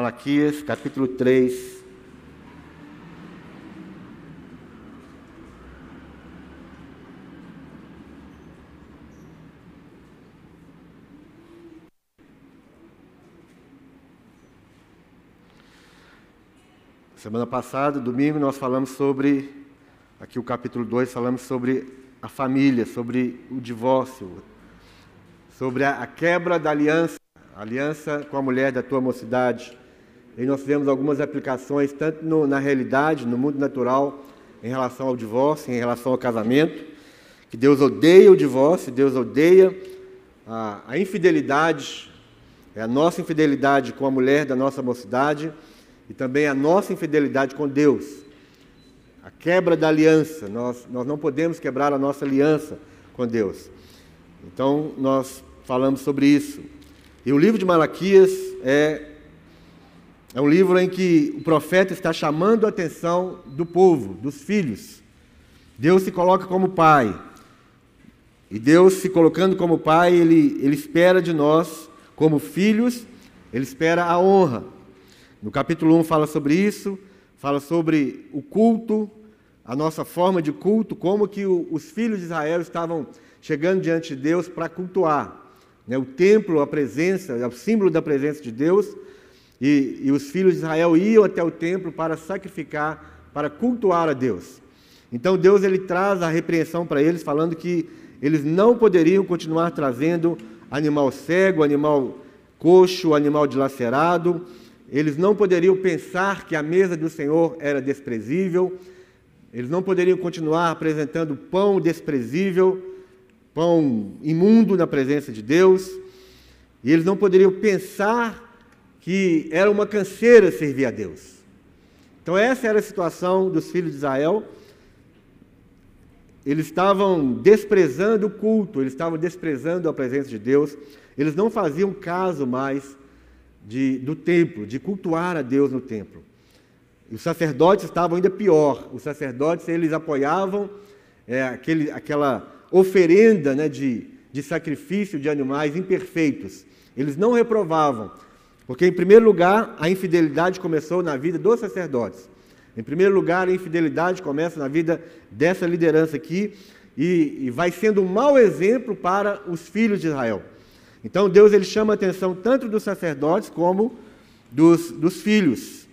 Malaquias, capítulo 3. Semana passada, domingo, nós falamos sobre, aqui o capítulo 2, falamos sobre a família, sobre o divórcio, sobre a, a quebra da aliança, a aliança com a mulher da tua mocidade. E nós fizemos algumas aplicações, tanto no, na realidade, no mundo natural, em relação ao divórcio, em relação ao casamento, que Deus odeia o divórcio, Deus odeia a, a infidelidade, é a nossa infidelidade com a mulher da nossa mocidade e também a nossa infidelidade com Deus. A quebra da aliança, nós, nós não podemos quebrar a nossa aliança com Deus. Então, nós falamos sobre isso. E o livro de Malaquias é é um livro em que o profeta está chamando a atenção do povo, dos filhos. Deus se coloca como pai. E Deus se colocando como pai, ele, ele espera de nós, como filhos, ele espera a honra. No capítulo 1 fala sobre isso, fala sobre o culto, a nossa forma de culto, como que o, os filhos de Israel estavam chegando diante de Deus para cultuar. Né? O templo, a presença, é o símbolo da presença de Deus, e, e os filhos de Israel iam até o templo para sacrificar, para cultuar a Deus. Então Deus ele traz a repreensão para eles, falando que eles não poderiam continuar trazendo animal cego, animal coxo, animal dilacerado. Eles não poderiam pensar que a mesa do Senhor era desprezível. Eles não poderiam continuar apresentando pão desprezível, pão imundo na presença de Deus. E eles não poderiam pensar que era uma canseira servir a Deus. Então, essa era a situação dos filhos de Israel. Eles estavam desprezando o culto, eles estavam desprezando a presença de Deus, eles não faziam caso mais de, do templo, de cultuar a Deus no templo. Os sacerdotes estavam ainda pior. Os sacerdotes eles apoiavam é, aquele, aquela oferenda né, de, de sacrifício de animais imperfeitos. Eles não reprovavam, porque, em primeiro lugar, a infidelidade começou na vida dos sacerdotes. Em primeiro lugar, a infidelidade começa na vida dessa liderança aqui e, e vai sendo um mau exemplo para os filhos de Israel. Então, Deus ele chama a atenção tanto dos sacerdotes como dos, dos filhos.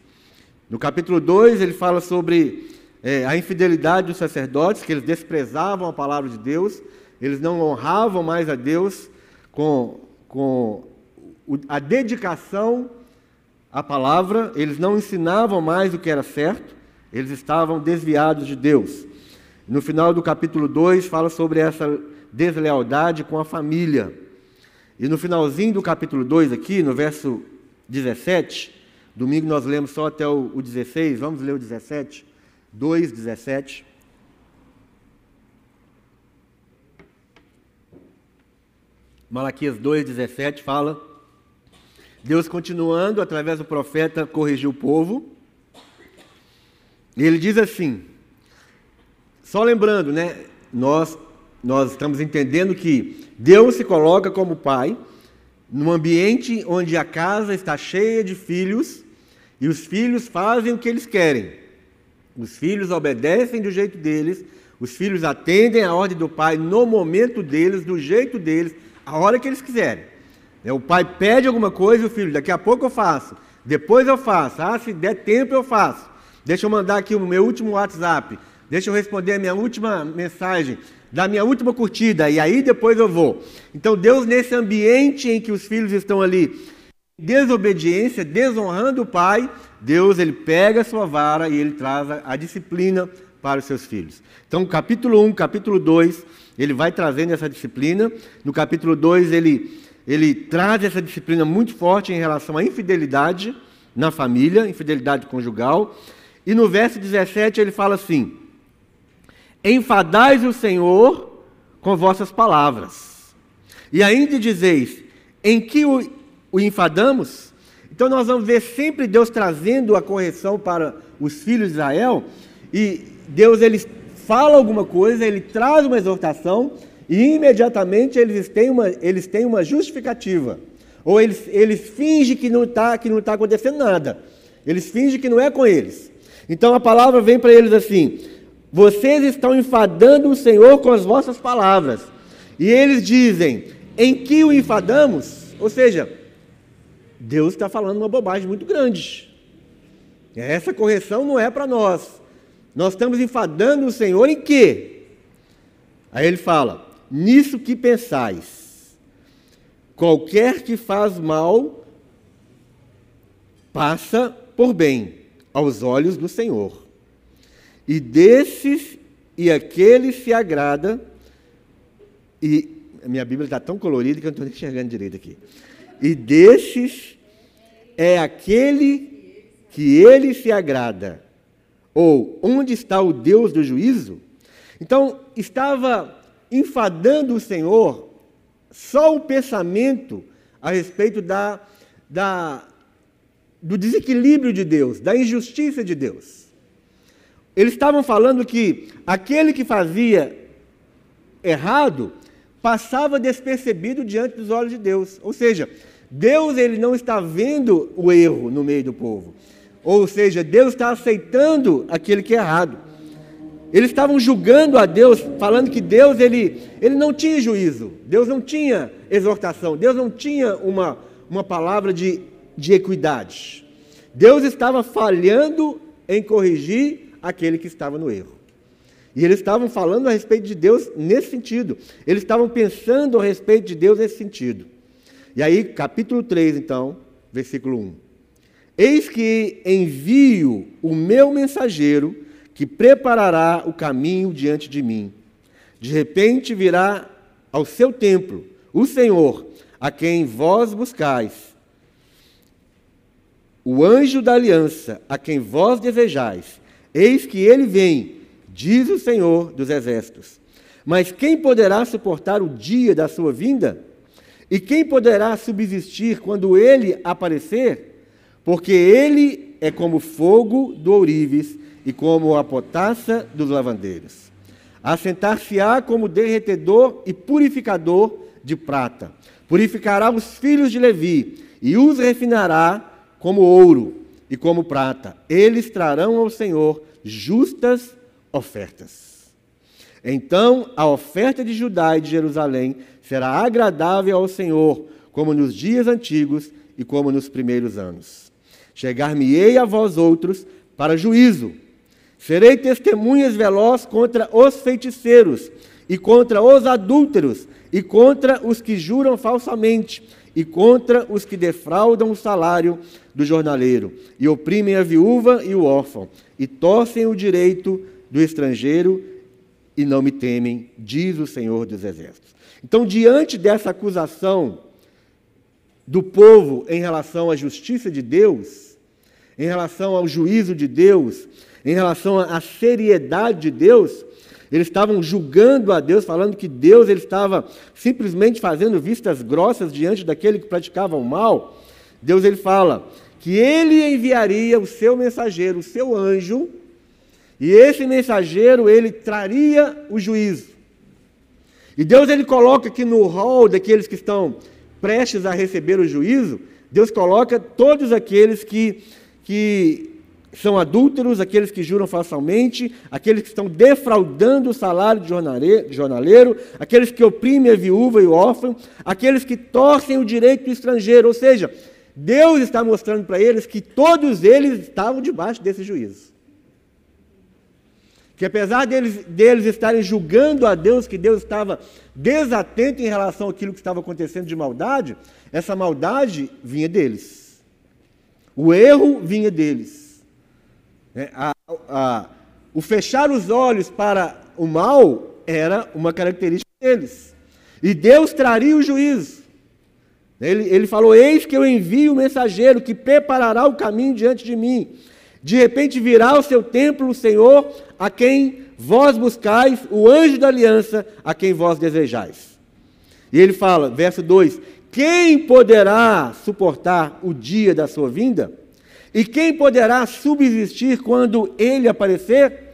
No capítulo 2, ele fala sobre é, a infidelidade dos sacerdotes, que eles desprezavam a palavra de Deus, eles não honravam mais a Deus com, com a dedicação à palavra, eles não ensinavam mais o que era certo, eles estavam desviados de Deus. No final do capítulo 2, fala sobre essa deslealdade com a família. E no finalzinho do capítulo 2, aqui, no verso 17, domingo nós lemos só até o, o 16, vamos ler o 17, 2, 17. Malaquias 2, 17 fala Deus continuando, através do profeta, corrigir o povo. E ele diz assim: só lembrando, né? Nós, nós estamos entendendo que Deus se coloca como pai num ambiente onde a casa está cheia de filhos e os filhos fazem o que eles querem. Os filhos obedecem do jeito deles, os filhos atendem a ordem do pai no momento deles, do jeito deles, a hora que eles quiserem. É, o pai pede alguma coisa e o filho, daqui a pouco eu faço, depois eu faço, ah, se der tempo eu faço. Deixa eu mandar aqui o meu último WhatsApp, deixa eu responder a minha última mensagem, da minha última curtida, e aí depois eu vou. Então Deus, nesse ambiente em que os filhos estão ali, desobediência, desonrando o pai, Deus ele pega a sua vara e ele traz a, a disciplina para os seus filhos. Então, capítulo 1, capítulo 2, ele vai trazendo essa disciplina. No capítulo 2, ele ele traz essa disciplina muito forte em relação à infidelidade na família, infidelidade conjugal. E no verso 17 ele fala assim: Enfadais o Senhor com vossas palavras, e ainda dizeis: Em que o, o enfadamos? Então nós vamos ver sempre Deus trazendo a correção para os filhos de Israel, e Deus ele fala alguma coisa, ele traz uma exortação, e imediatamente eles têm uma, eles têm uma justificativa. Ou eles, eles fingem que não está tá acontecendo nada. Eles fingem que não é com eles. Então a palavra vem para eles assim: vocês estão enfadando o Senhor com as vossas palavras. E eles dizem: em que o enfadamos? Ou seja, Deus está falando uma bobagem muito grande. Essa correção não é para nós. Nós estamos enfadando o Senhor em quê? Aí ele fala: nisso que pensais, qualquer que faz mal passa por bem aos olhos do Senhor. E desses e aquele se agrada, e minha Bíblia está tão colorida que eu não estou enxergando direito aqui. E desses é aquele que ele se agrada. Ou onde está o Deus do juízo? Então, estava enfadando o Senhor só o pensamento a respeito da, da, do desequilíbrio de Deus, da injustiça de Deus. Eles estavam falando que aquele que fazia errado passava despercebido diante dos olhos de Deus. Ou seja, Deus ele não está vendo o erro no meio do povo. Ou seja, Deus está aceitando aquele que é errado. Eles estavam julgando a Deus, falando que Deus ele, ele não tinha juízo, Deus não tinha exortação, Deus não tinha uma, uma palavra de, de equidade. Deus estava falhando em corrigir aquele que estava no erro. E eles estavam falando a respeito de Deus nesse sentido. Eles estavam pensando a respeito de Deus nesse sentido. E aí, capítulo 3, então, versículo 1. Eis que envio o meu mensageiro que preparará o caminho diante de mim. De repente virá ao seu templo o Senhor, a quem vós buscais, o anjo da aliança, a quem vós desejais. Eis que ele vem diz o Senhor dos Exércitos. Mas quem poderá suportar o dia da sua vinda? E quem poderá subsistir quando ele aparecer? Porque ele é como fogo do ourives e como a potassa dos lavandeiros. Assentar-se-á como derretedor e purificador de prata. Purificará os filhos de Levi e os refinará como ouro e como prata. Eles trarão ao Senhor justas ofertas. Então a oferta de Judá e de Jerusalém será agradável ao Senhor, como nos dias antigos e como nos primeiros anos. Chegar-me-ei a vós outros para juízo. Serei testemunhas veloz contra os feiticeiros, e contra os adúlteros, e contra os que juram falsamente, e contra os que defraudam o salário do jornaleiro, e oprimem a viúva e o órfão, e torcem o direito do estrangeiro e não me temem, diz o Senhor dos Exércitos. Então, diante dessa acusação do povo em relação à justiça de Deus, em relação ao juízo de Deus, em relação à seriedade de Deus, eles estavam julgando a Deus, falando que Deus ele estava simplesmente fazendo vistas grossas diante daquele que praticava o mal. Deus ele fala que ele enviaria o seu mensageiro, o seu anjo, e esse mensageiro, ele traria o juízo. E Deus ele coloca aqui no rol daqueles que estão prestes a receber o juízo, Deus coloca todos aqueles que, que são adúlteros, aqueles que juram falsamente, aqueles que estão defraudando o salário de jornaleiro, aqueles que oprimem a viúva e o órfão, aqueles que torcem o direito do estrangeiro. Ou seja, Deus está mostrando para eles que todos eles estavam debaixo desse juízo que apesar deles, deles estarem julgando a Deus, que Deus estava desatento em relação àquilo que estava acontecendo de maldade, essa maldade vinha deles. O erro vinha deles. É, a, a, o fechar os olhos para o mal era uma característica deles. E Deus traria o juízo. Ele, ele falou: Eis que eu envio o mensageiro que preparará o caminho diante de mim. De repente virá ao seu templo o Senhor, a quem vós buscais, o anjo da aliança, a quem vós desejais. E ele fala, verso 2: Quem poderá suportar o dia da sua vinda? E quem poderá subsistir quando ele aparecer?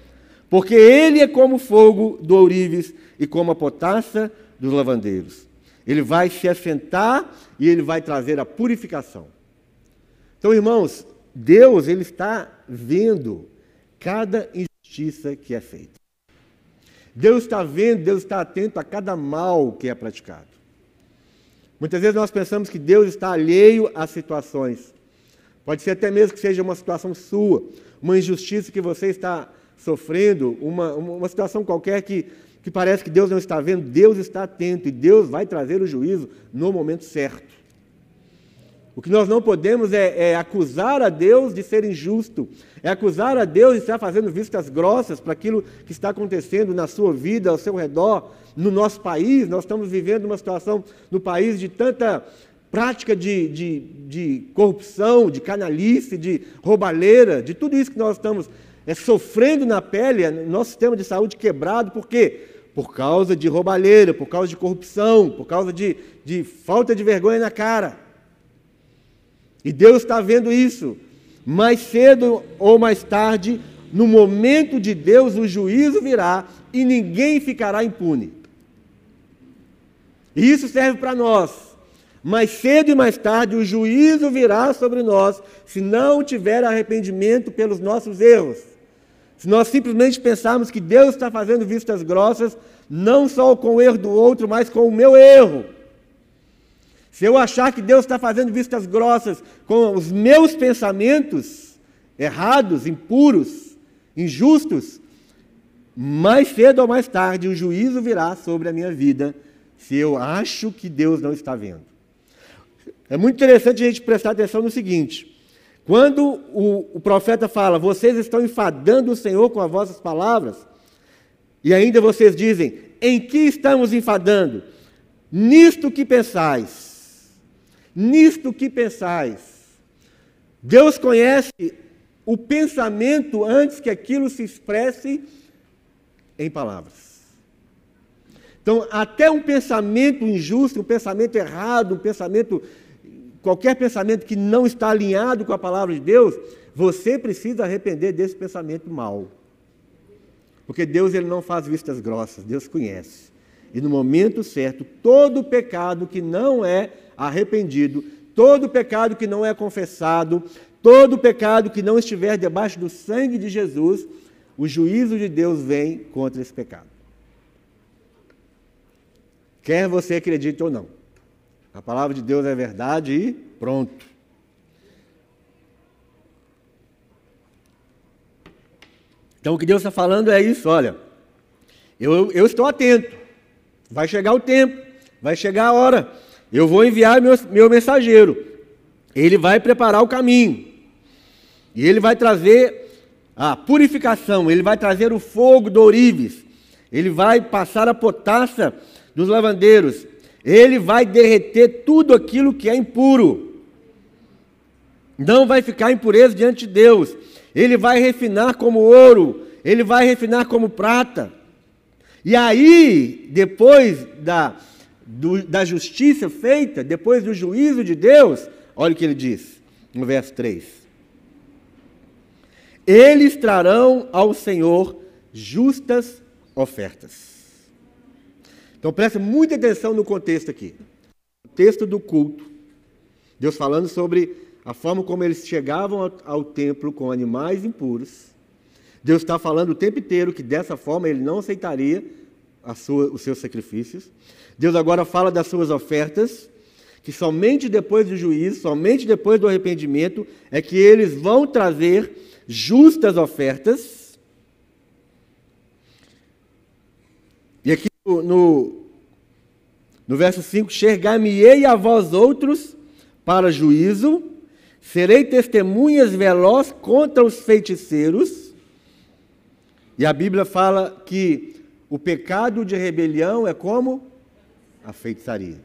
Porque ele é como fogo do ourives e como a potassa dos lavandeiros. Ele vai se assentar e ele vai trazer a purificação. Então, irmãos, Deus ele está vendo cada injustiça que é feita. Deus está vendo, Deus está atento a cada mal que é praticado. Muitas vezes nós pensamos que Deus está alheio às situações. Pode ser até mesmo que seja uma situação sua, uma injustiça que você está sofrendo, uma, uma situação qualquer que, que parece que Deus não está vendo. Deus está atento e Deus vai trazer o juízo no momento certo. O que nós não podemos é, é, acusar a Deus de ser injusto, é acusar a Deus de estar fazendo vistas grossas para aquilo que está acontecendo na sua vida, ao seu redor, no nosso país. Nós estamos vivendo uma situação no país de tanta prática de, de, de corrupção, de canalice, de roubalheira, de tudo isso que nós estamos é, sofrendo na pele, nosso sistema de saúde quebrado, por quê? Por causa de roubalheira, por causa de corrupção, por causa de, de falta de vergonha na cara. E Deus está vendo isso. Mais cedo ou mais tarde, no momento de Deus, o juízo virá e ninguém ficará impune. E isso serve para nós. Mais cedo e mais tarde, o juízo virá sobre nós se não tiver arrependimento pelos nossos erros. Se nós simplesmente pensarmos que Deus está fazendo vistas grossas, não só com o erro do outro, mas com o meu erro. Se eu achar que Deus está fazendo vistas grossas com os meus pensamentos errados, impuros, injustos, mais cedo ou mais tarde o juízo virá sobre a minha vida, se eu acho que Deus não está vendo. É muito interessante a gente prestar atenção no seguinte: quando o, o profeta fala, vocês estão enfadando o Senhor com as vossas palavras, e ainda vocês dizem, em que estamos enfadando? Nisto que pensais nisto que pensais. Deus conhece o pensamento antes que aquilo se expresse em palavras. Então, até um pensamento injusto, um pensamento errado, um pensamento, qualquer pensamento que não está alinhado com a palavra de Deus, você precisa arrepender desse pensamento mal. Porque Deus ele não faz vistas grossas, Deus conhece. E no momento certo, todo pecado que não é arrependido, todo pecado que não é confessado, todo pecado que não estiver debaixo do sangue de Jesus, o juízo de Deus vem contra esse pecado. Quer você acredite ou não. A palavra de Deus é verdade e pronto. Então o que Deus está falando é isso, olha. Eu, eu estou atento. Vai chegar o tempo, vai chegar a hora. Eu vou enviar meu, meu mensageiro. Ele vai preparar o caminho. E ele vai trazer a purificação, ele vai trazer o fogo do ourives, ele vai passar a potassa dos lavandeiros, ele vai derreter tudo aquilo que é impuro. Não vai ficar impureza diante de Deus. Ele vai refinar como ouro, ele vai refinar como prata. E aí, depois da do, da justiça feita, depois do juízo de Deus, olha o que ele diz no verso 3. Eles trarão ao Senhor justas ofertas. Então preste muita atenção no contexto aqui. O texto do culto. Deus falando sobre a forma como eles chegavam ao, ao templo com animais impuros. Deus está falando o tempo inteiro que dessa forma ele não aceitaria sua, os seus sacrifícios. Deus agora fala das suas ofertas, que somente depois do juízo, somente depois do arrependimento, é que eles vão trazer justas ofertas. E aqui no, no verso 5: Chegar-me-ei a vós outros para juízo, serei testemunhas veloz contra os feiticeiros. E a Bíblia fala que o pecado de rebelião é como a feitiçaria.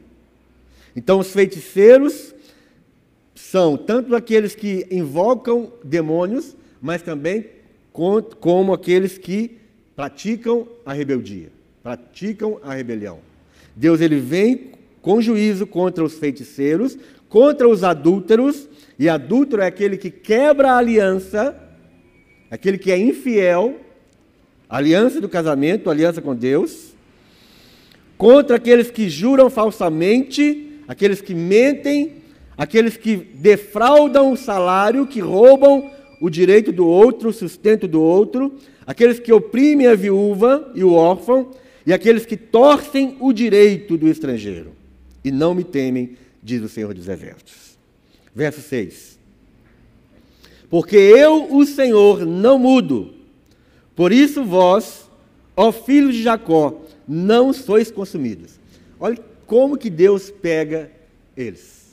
Então, os feiticeiros são tanto aqueles que invocam demônios, mas também como aqueles que praticam a rebeldia, praticam a rebelião. Deus ele vem com juízo contra os feiticeiros, contra os adúlteros, e adúltero é aquele que quebra a aliança, aquele que é infiel, aliança do casamento, aliança com Deus, contra aqueles que juram falsamente, aqueles que mentem, aqueles que defraudam o salário, que roubam o direito do outro, o sustento do outro, aqueles que oprimem a viúva e o órfão, e aqueles que torcem o direito do estrangeiro, e não me temem, diz o Senhor dos Exércitos. Verso 6. Porque eu, o Senhor, não mudo. Por isso vós, ó filhos de Jacó, não sois consumidos. Olha como que Deus pega eles.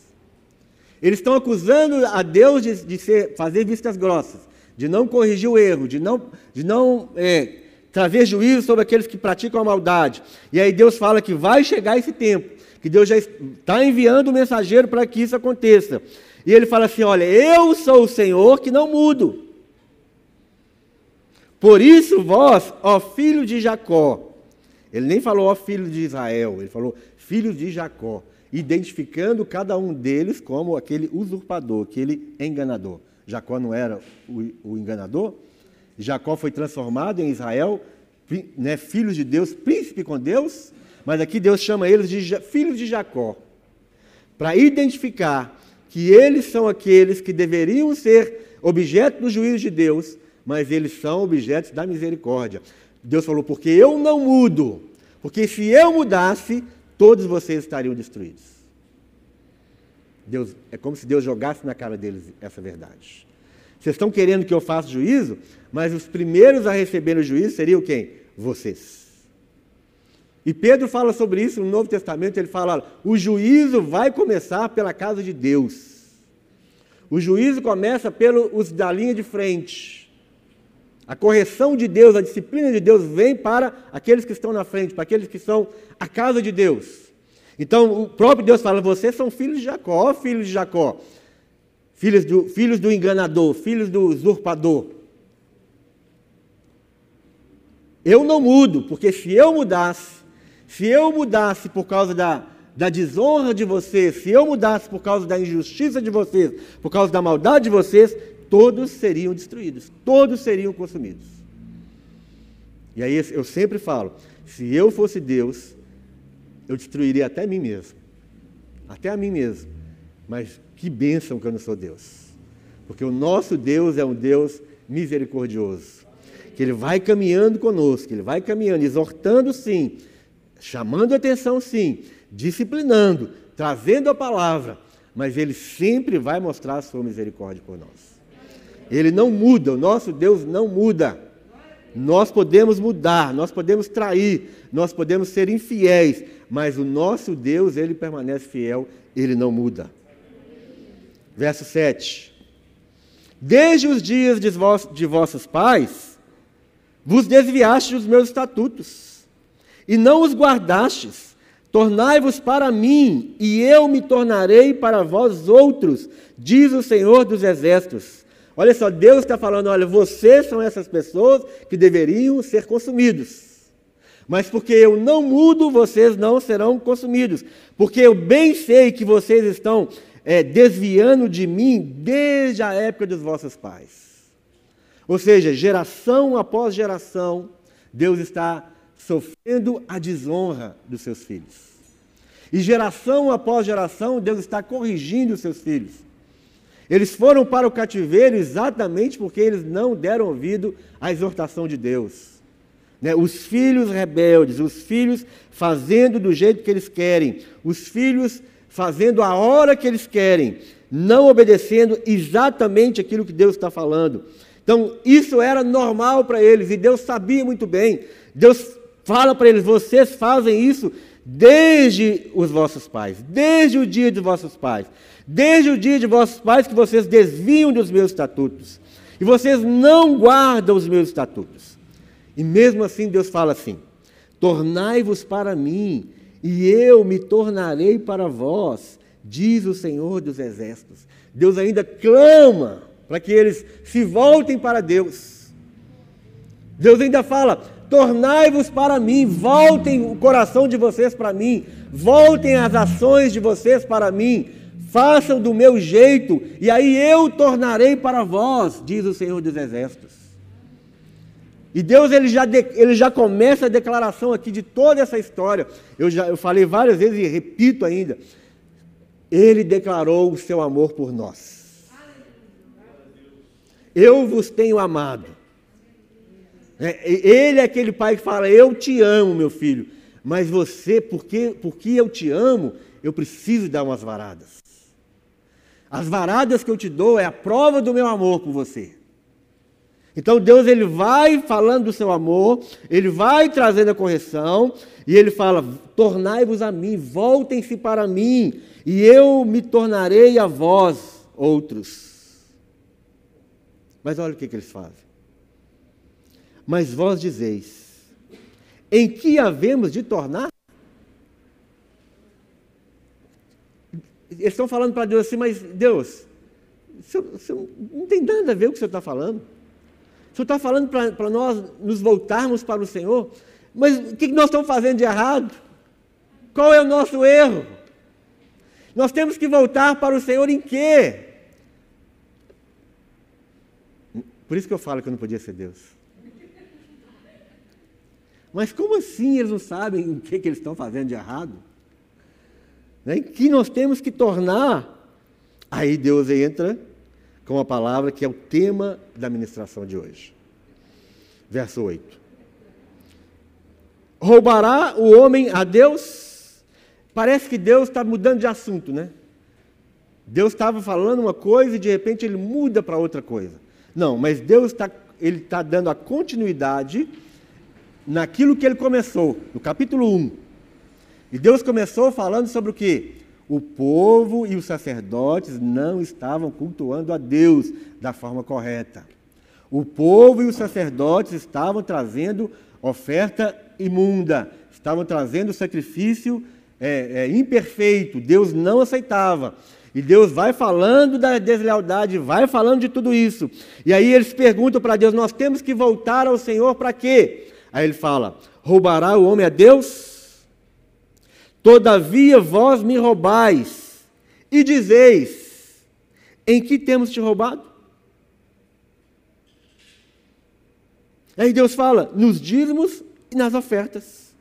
Eles estão acusando a Deus de, de ser, fazer vistas grossas, de não corrigir o erro, de não, de não é, trazer juízo sobre aqueles que praticam a maldade. E aí Deus fala que vai chegar esse tempo, que Deus já está enviando o um mensageiro para que isso aconteça. E ele fala assim: Olha, eu sou o Senhor que não mudo. Por isso, vós, ó filho de Jacó, ele nem falou ó filho de Israel, ele falou filho de Jacó, identificando cada um deles como aquele usurpador, aquele enganador. Jacó não era o, o enganador? Jacó foi transformado em Israel, né, filho de Deus, príncipe com Deus, mas aqui Deus chama eles de filhos de Jacó, para identificar que eles são aqueles que deveriam ser objeto do juízo de Deus, mas eles são objetos da misericórdia. Deus falou: porque eu não mudo, porque se eu mudasse, todos vocês estariam destruídos. Deus, é como se Deus jogasse na cara deles essa verdade. Vocês estão querendo que eu faça juízo, mas os primeiros a receber o juízo seriam quem? Vocês. E Pedro fala sobre isso no Novo Testamento, ele fala: o juízo vai começar pela casa de Deus. O juízo começa pelos da linha de frente. A correção de Deus, a disciplina de Deus vem para aqueles que estão na frente, para aqueles que são a casa de Deus. Então, o próprio Deus fala: vocês são filhos de Jacó, filhos de Jacó, filhos do, filhos do enganador, filhos do usurpador. Eu não mudo, porque se eu mudasse, se eu mudasse por causa da, da desonra de vocês, se eu mudasse por causa da injustiça de vocês, por causa da maldade de vocês, todos seriam destruídos, todos seriam consumidos. E aí eu sempre falo: se eu fosse Deus, eu destruiria até mim mesmo, até a mim mesmo. Mas que bênção que eu não sou Deus, porque o nosso Deus é um Deus misericordioso, que Ele vai caminhando conosco, Ele vai caminhando, exortando sim, chamando atenção, sim, disciplinando, trazendo a palavra, mas Ele sempre vai mostrar a sua misericórdia por nós. Ele não muda, o nosso Deus não muda. Nós podemos mudar, nós podemos trair, nós podemos ser infiéis, mas o nosso Deus, ele permanece fiel, ele não muda. Verso 7. Desde os dias de, vos, de vossos pais, vos desviastes dos meus estatutos e não os guardastes. Tornai-vos para mim, e eu me tornarei para vós outros, diz o Senhor dos Exércitos. Olha só, Deus está falando: olha, vocês são essas pessoas que deveriam ser consumidos. Mas porque eu não mudo, vocês não serão consumidos. Porque eu bem sei que vocês estão é, desviando de mim desde a época dos vossos pais. Ou seja, geração após geração, Deus está sofrendo a desonra dos seus filhos. E geração após geração, Deus está corrigindo os seus filhos. Eles foram para o cativeiro exatamente porque eles não deram ouvido à exortação de Deus. Né? Os filhos rebeldes, os filhos fazendo do jeito que eles querem, os filhos fazendo a hora que eles querem, não obedecendo exatamente aquilo que Deus está falando. Então, isso era normal para eles e Deus sabia muito bem. Deus Fala para eles: vocês fazem isso desde os vossos pais, desde o dia de vossos pais, desde o dia de vossos pais que vocês desviam dos meus estatutos, e vocês não guardam os meus estatutos. E mesmo assim, Deus fala assim: tornai-vos para mim, e eu me tornarei para vós, diz o Senhor dos Exércitos. Deus ainda clama para que eles se voltem para Deus. Deus ainda fala: Tornai-vos para mim, voltem o coração de vocês para mim, voltem as ações de vocês para mim, façam do meu jeito, e aí eu tornarei para vós, diz o Senhor dos Exércitos. E Deus ele já, de, ele já começa a declaração aqui de toda essa história. Eu já eu falei várias vezes e repito ainda. Ele declarou o seu amor por nós. Eu vos tenho amado. É, ele é aquele pai que fala: Eu te amo, meu filho. Mas você, porque, porque eu te amo, eu preciso dar umas varadas. As varadas que eu te dou é a prova do meu amor por você. Então Deus ele vai falando do seu amor, ele vai trazendo a correção e ele fala: "Tornai-vos a mim, voltem-se para mim, e eu me tornarei a vós outros". Mas olha o que, que eles fazem. Mas vós dizeis: Em que havemos de tornar? Eles estão falando para Deus assim, mas Deus, não tem nada a ver com o que você está falando. Senhor está falando para nós nos voltarmos para o Senhor, mas o que nós estamos fazendo de errado? Qual é o nosso erro? Nós temos que voltar para o Senhor em quê? Por isso que eu falo que eu não podia ser Deus. Mas como assim eles não sabem o que, que eles estão fazendo de errado? Né? Que nós temos que tornar. Aí Deus entra com a palavra que é o tema da ministração de hoje. Verso 8. Roubará o homem a Deus? Parece que Deus está mudando de assunto, né? Deus estava falando uma coisa e de repente ele muda para outra coisa. Não, mas Deus está ele está dando a continuidade naquilo que ele começou, no capítulo 1. E Deus começou falando sobre o que? O povo e os sacerdotes não estavam cultuando a Deus da forma correta. O povo e os sacerdotes estavam trazendo oferta imunda, estavam trazendo sacrifício é, é, imperfeito, Deus não aceitava. E Deus vai falando da deslealdade, vai falando de tudo isso. E aí eles perguntam para Deus: Nós temos que voltar ao Senhor para quê? Aí ele fala: Roubará o homem a Deus? Todavia vós me roubais e dizeis: Em que temos te roubado? Aí Deus fala: Nos dízimos e nas ofertas.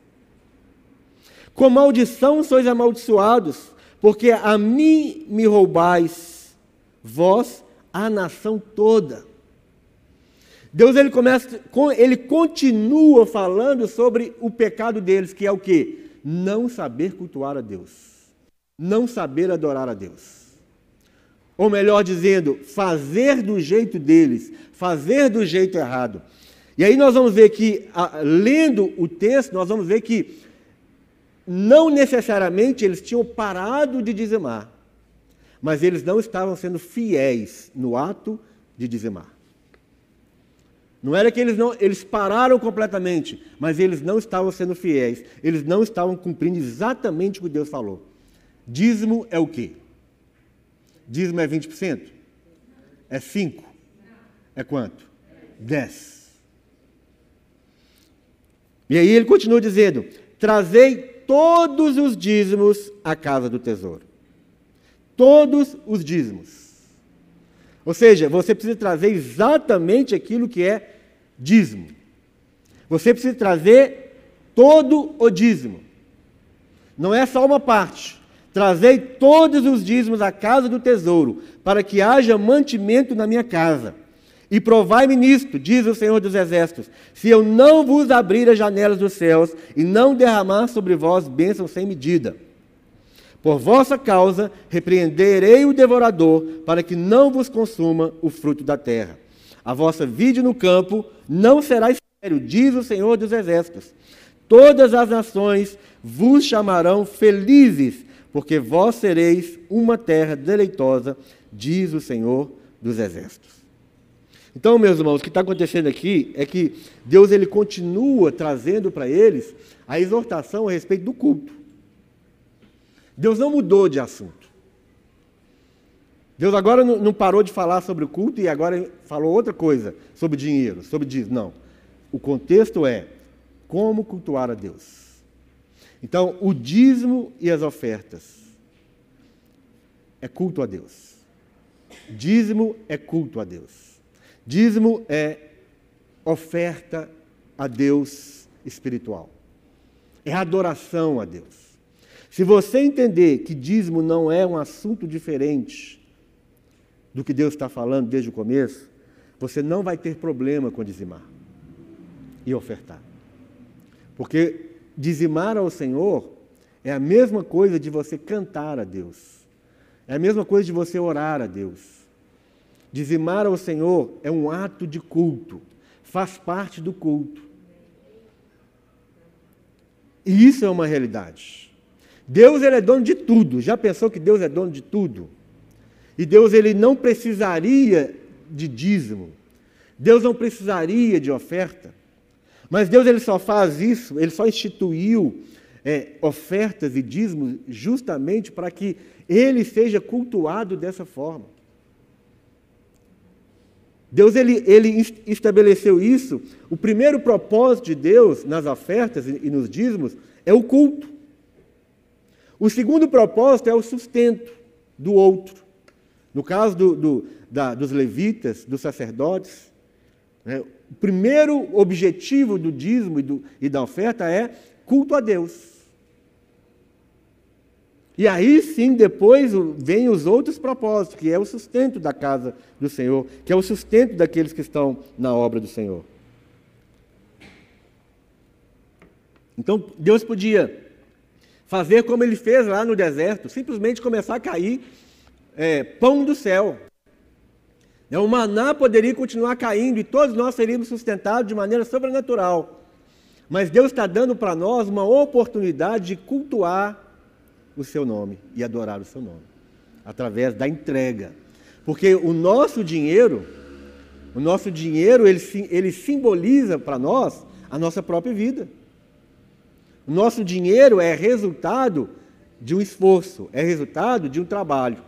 Com maldição sois amaldiçoados, porque a mim me roubais, vós, a nação toda. Deus ele começa, ele continua falando sobre o pecado deles, que é o que? Não saber cultuar a Deus, não saber adorar a Deus. Ou melhor dizendo, fazer do jeito deles, fazer do jeito errado. E aí nós vamos ver que, lendo o texto, nós vamos ver que não necessariamente eles tinham parado de dizimar, mas eles não estavam sendo fiéis no ato de dizimar. Não era que eles não, eles pararam completamente, mas eles não estavam sendo fiéis. Eles não estavam cumprindo exatamente o que Deus falou. Dízimo é o quê? Dízimo é 20%? É 5? É quanto? 10. E aí ele continua dizendo: Trazei todos os dízimos à casa do tesouro. Todos os dízimos. Ou seja, você precisa trazer exatamente aquilo que é dízimo. Você precisa trazer todo o dízimo. Não é só uma parte. Trazei todos os dízimos à casa do tesouro, para que haja mantimento na minha casa. E provai-me nisto, diz o Senhor dos Exércitos, se eu não vos abrir as janelas dos céus e não derramar sobre vós bênçãos sem medida. Por vossa causa repreenderei o devorador, para que não vos consuma o fruto da terra. A vossa vida no campo não será estéril, diz o Senhor dos Exércitos. Todas as nações vos chamarão felizes, porque vós sereis uma terra deleitosa, diz o Senhor dos Exércitos. Então, meus irmãos, o que está acontecendo aqui é que Deus ele continua trazendo para eles a exortação a respeito do culto. Deus não mudou de assunto. Deus agora não parou de falar sobre o culto e agora falou outra coisa sobre dinheiro, sobre dízimo. Não. O contexto é como cultuar a Deus. Então, o dízimo e as ofertas é culto a Deus. Dízimo é culto a Deus. Dízimo é oferta a Deus espiritual. É adoração a Deus. Se você entender que dízimo não é um assunto diferente do que Deus está falando desde o começo, você não vai ter problema com dizimar e ofertar. Porque dizimar ao Senhor é a mesma coisa de você cantar a Deus. É a mesma coisa de você orar a Deus. Dizimar ao Senhor é um ato de culto, faz parte do culto. E isso é uma realidade. Deus ele é dono de tudo. Já pensou que Deus é dono de tudo? E Deus ele não precisaria de dízimo. Deus não precisaria de oferta. Mas Deus ele só faz isso, ele só instituiu é, ofertas e dízimos justamente para que ele seja cultuado dessa forma. Deus ele, ele estabeleceu isso. O primeiro propósito de Deus nas ofertas e nos dízimos é o culto. O segundo propósito é o sustento do outro. No caso do, do, da, dos levitas, dos sacerdotes, né, o primeiro objetivo do dízimo e, do, e da oferta é culto a Deus. E aí sim, depois vem os outros propósitos, que é o sustento da casa do Senhor, que é o sustento daqueles que estão na obra do Senhor. Então, Deus podia fazer como ele fez lá no deserto, simplesmente começar a cair é, pão do céu. É, o maná poderia continuar caindo e todos nós seríamos sustentados de maneira sobrenatural. Mas Deus está dando para nós uma oportunidade de cultuar o seu nome e adorar o seu nome, através da entrega. Porque o nosso dinheiro, o nosso dinheiro, ele, ele simboliza para nós a nossa própria vida. O nosso dinheiro é resultado de um esforço, é resultado de um trabalho.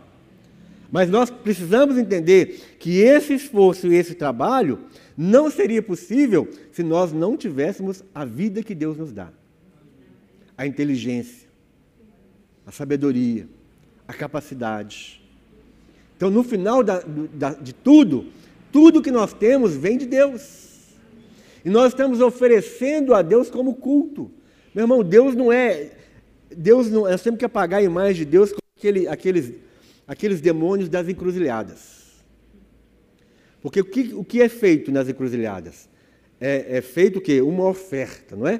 Mas nós precisamos entender que esse esforço e esse trabalho não seria possível se nós não tivéssemos a vida que Deus nos dá. A inteligência, a sabedoria, a capacidade. Então, no final da, da, de tudo, tudo que nós temos vem de Deus. E nós estamos oferecendo a Deus como culto. Meu irmão, Deus não é. Deus não. Nós temos que apagar a imagem de Deus com aquele, aqueles, aqueles demônios das encruzilhadas. Porque o que, o que é feito nas encruzilhadas? É, é feito o quê? Uma oferta, não é?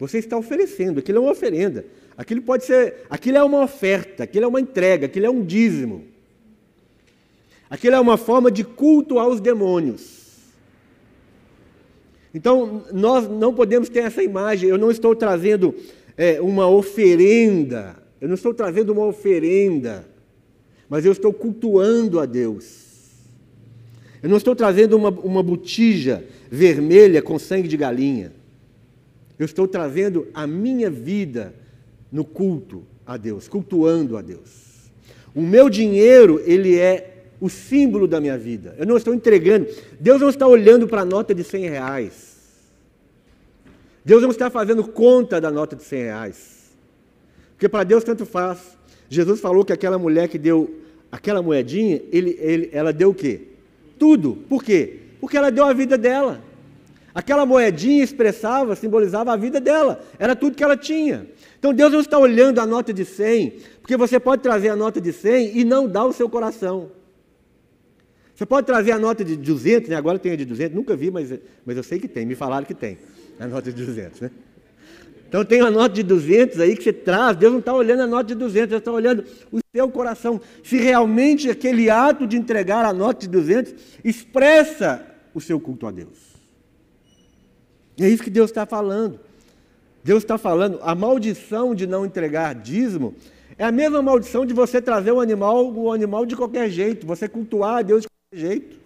Você está oferecendo, aquilo é uma oferenda. Aquilo pode ser, aquilo é uma oferta, aquilo é uma entrega, aquilo é um dízimo. Aquilo é uma forma de culto aos demônios. Então, nós não podemos ter essa imagem. Eu não estou trazendo é, uma oferenda. Eu não estou trazendo uma oferenda. Mas eu estou cultuando a Deus. Eu não estou trazendo uma, uma botija vermelha com sangue de galinha. Eu estou trazendo a minha vida no culto a Deus, cultuando a Deus. O meu dinheiro, ele é o símbolo da minha vida. Eu não estou entregando. Deus não está olhando para a nota de 100 reais. Deus não está fazendo conta da nota de 100 reais. Porque para Deus tanto faz. Jesus falou que aquela mulher que deu aquela moedinha, ele, ele, ela deu o quê? Tudo. Por quê? Porque ela deu a vida dela. Aquela moedinha expressava, simbolizava a vida dela. Era tudo que ela tinha. Então Deus não está olhando a nota de 100, porque você pode trazer a nota de 100 e não dar o seu coração. Você pode trazer a nota de 200, né? agora tem a de 200, nunca vi, mas, mas eu sei que tem, me falaram que tem a nota de 200. Né? Então tem a nota de 200 aí que você traz, Deus não está olhando a nota de 200, Deus está olhando o seu coração. Se realmente aquele ato de entregar a nota de 200 expressa o seu culto a Deus. E é isso que Deus está falando. Deus está falando, a maldição de não entregar dízimo é a mesma maldição de você trazer um animal, um animal de qualquer jeito, você cultuar a Deus de qualquer jeito.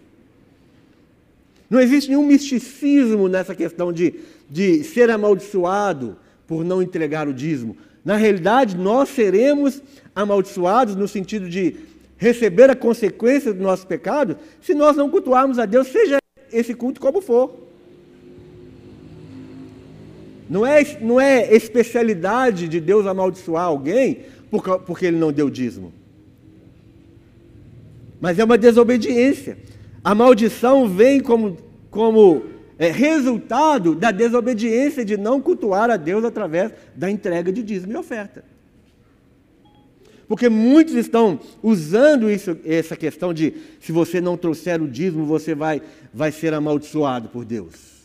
Não existe nenhum misticismo nessa questão de, de ser amaldiçoado por não entregar o dízimo. Na realidade, nós seremos amaldiçoados no sentido de receber a consequência do nosso pecado se nós não cultuarmos a Deus, seja esse culto como for. Não é, não é especialidade de Deus amaldiçoar alguém porque ele não deu dízimo. Mas é uma desobediência. A maldição vem como, como é resultado da desobediência de não cultuar a Deus através da entrega de dízimo e oferta. Porque muitos estão usando isso, essa questão de se você não trouxer o dízimo, você vai, vai ser amaldiçoado por Deus.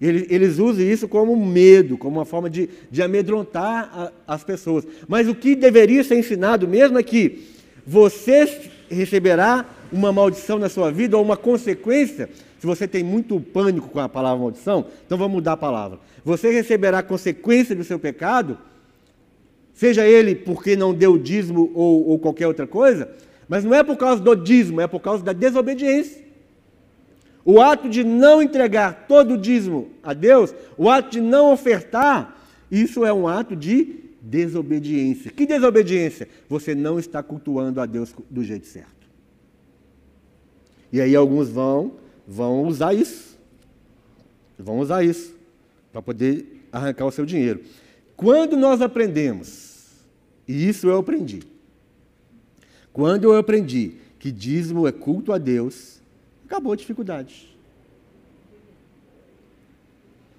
Eles, eles usam isso como medo, como uma forma de, de amedrontar a, as pessoas. Mas o que deveria ser ensinado mesmo é que você receberá uma maldição na sua vida ou uma consequência. Se você tem muito pânico com a palavra maldição, então vamos mudar a palavra. Você receberá consequência do seu pecado seja ele porque não deu dízimo ou, ou qualquer outra coisa, mas não é por causa do dízimo, é por causa da desobediência. O ato de não entregar todo o dízimo a Deus, o ato de não ofertar, isso é um ato de desobediência. Que desobediência? Você não está cultuando a Deus do jeito certo. E aí alguns vão, vão usar isso. Vão usar isso para poder arrancar o seu dinheiro. Quando nós aprendemos, e isso eu aprendi, quando eu aprendi que dízimo é culto a Deus, acabou a dificuldade.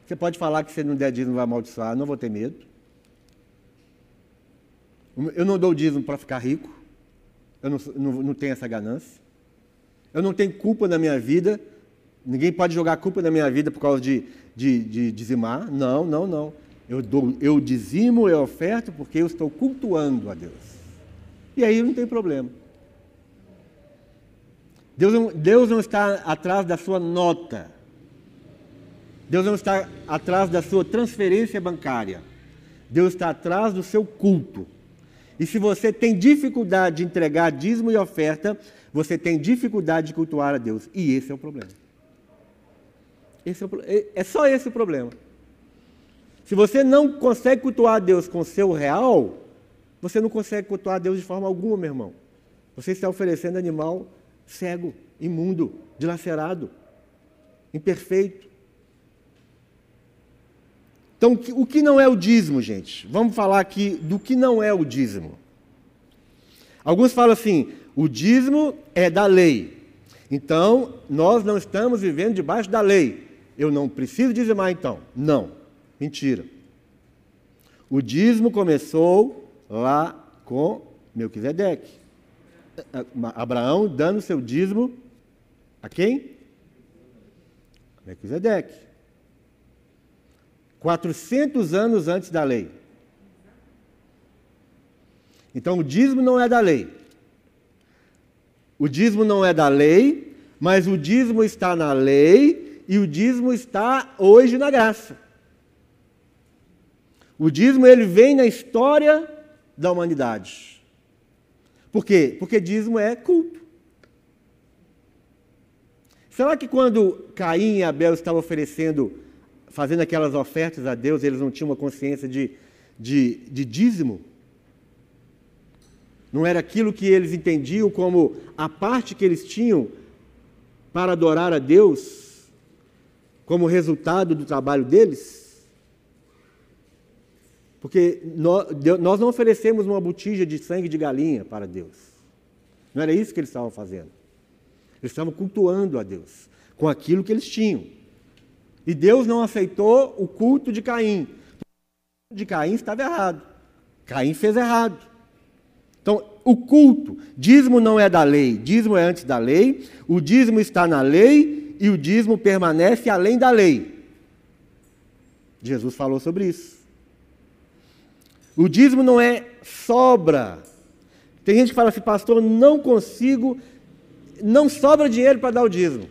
Você pode falar que se não der dízimo vai amaldiçoar, não vou ter medo. Eu não dou dízimo para ficar rico, eu não, não, não tenho essa ganância. Eu não tenho culpa na minha vida, ninguém pode jogar culpa na minha vida por causa de, de, de dizimar. Não, não, não. Eu, dou, eu dizimo, eu oferto porque eu estou cultuando a Deus. E aí não tem problema. Deus não, Deus não está atrás da sua nota. Deus não está atrás da sua transferência bancária. Deus está atrás do seu culto. E se você tem dificuldade de entregar dízimo e oferta, você tem dificuldade de cultuar a Deus. E esse é o problema. Esse é, o, é, é só esse o problema. Se você não consegue cultuar a Deus com seu real, você não consegue cultuar a Deus de forma alguma, meu irmão. Você está oferecendo animal cego, imundo, dilacerado, imperfeito. Então, o que não é o dízimo, gente? Vamos falar aqui do que não é o dízimo. Alguns falam assim: o dízimo é da lei. Então, nós não estamos vivendo debaixo da lei. Eu não preciso dizimar, então. Não. Mentira. O dízimo começou lá com Melquisedeque. Abraão dando seu dízimo a quem? Melquisedeque. 400 anos antes da lei. Então o dízimo não é da lei. O dízimo não é da lei, mas o dízimo está na lei e o dízimo está hoje na graça. O dízimo ele vem na história da humanidade. Por quê? Porque dízimo é culto. Será que quando Caim e Abel estavam oferecendo, fazendo aquelas ofertas a Deus, eles não tinham uma consciência de, de, de dízimo? Não era aquilo que eles entendiam como a parte que eles tinham para adorar a Deus, como resultado do trabalho deles? Porque nós não oferecemos uma botija de sangue de galinha para Deus. Não era isso que eles estavam fazendo. Eles estavam cultuando a Deus com aquilo que eles tinham. E Deus não aceitou o culto de Caim. O culto de Caim estava errado. Caim fez errado. Então, o culto, dízimo não é da lei, dízimo é antes da lei, o dízimo está na lei e o dízimo permanece além da lei. Jesus falou sobre isso. O dízimo não é sobra. Tem gente que fala assim, pastor, não consigo, não sobra dinheiro para dar o dízimo.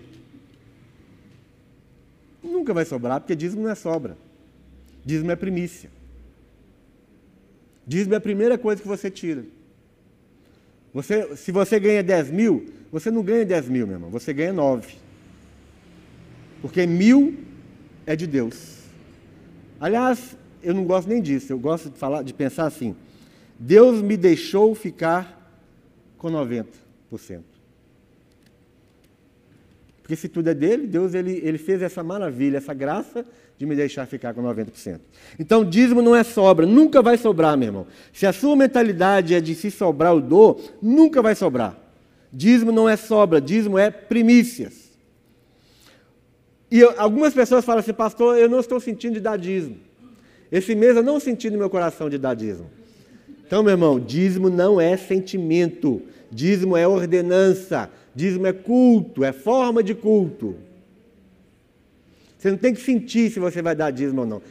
Nunca vai sobrar, porque dízimo não é sobra. Dízimo é primícia. Dízimo é a primeira coisa que você tira. Você, se você ganha 10 mil, você não ganha 10 mil, meu irmão, você ganha 9. Porque mil é de Deus. Aliás, eu não gosto nem disso. Eu gosto de falar, de pensar assim: Deus me deixou ficar com 90%. Porque se tudo é dele, Deus ele, ele fez essa maravilha, essa graça de me deixar ficar com 90%. Então, dízimo não é sobra, nunca vai sobrar, meu irmão. Se a sua mentalidade é de se sobrar o dor, nunca vai sobrar. Dízimo não é sobra, dízimo é primícias. E eu, algumas pessoas falam assim, pastor, eu não estou sentindo de dar dízimo. Esse mês eu não senti no meu coração de dar dízimo. Então, meu irmão, dízimo não é sentimento, dízimo é ordenança, dízimo é culto, é forma de culto. Você não tem que sentir se você vai dar dízimo ou não.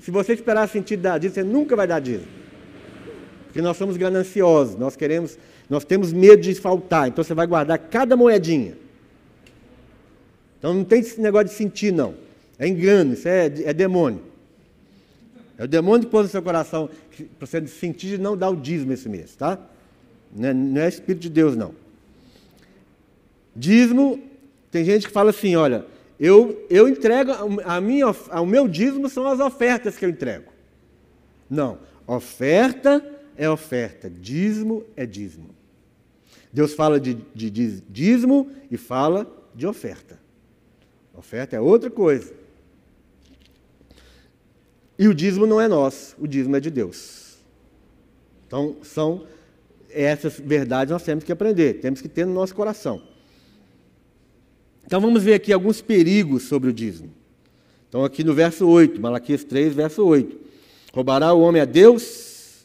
Se você esperar sentir dar dízimo, você nunca vai dar dízimo. Porque nós somos gananciosos, nós queremos, nós temos medo de faltar, então você vai guardar cada moedinha. Então não tem esse negócio de sentir, não. É engano, isso é, é demônio. É o demônio que pôs no seu coração para você sentir de não dar o dízimo esse mês, tá? Não é, não é Espírito de Deus, não. Dízimo, tem gente que fala assim, olha, eu, eu entrego, a minha, o meu dízimo são as ofertas que eu entrego. Não, oferta é oferta, dízimo é dízimo. Deus fala de, de, de dízimo e fala de oferta. Oferta é outra coisa. E o dízimo não é nosso, o dízimo é de Deus. Então, são essas verdades nós temos que aprender, temos que ter no nosso coração. Então, vamos ver aqui alguns perigos sobre o dízimo. Então, aqui no verso 8, Malaquias 3, verso 8: Roubará o homem a Deus?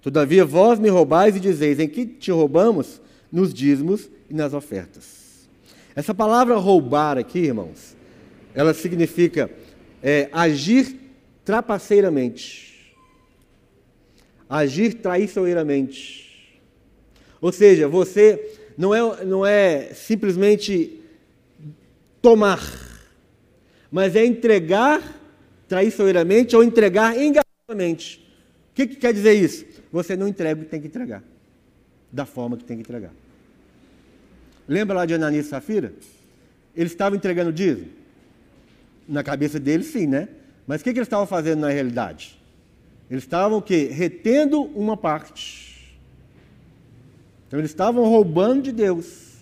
Todavia, vós me roubais e dizeis: Em que te roubamos? Nos dízimos e nas ofertas. Essa palavra roubar aqui, irmãos, ela significa é, agir trapaceiramente, agir traiçoeiramente. Ou seja, você não é, não é simplesmente tomar, mas é entregar traiçoeiramente ou entregar enganadamente. O que, que quer dizer isso? Você não entrega o que tem que entregar, da forma que tem que entregar. Lembra lá de Ananias e Safira? Eles estavam entregando dízimo? Na cabeça deles, sim, né? Mas o que, que eles estavam fazendo na realidade? Eles estavam o quê? Retendo uma parte. Então eles estavam roubando de Deus.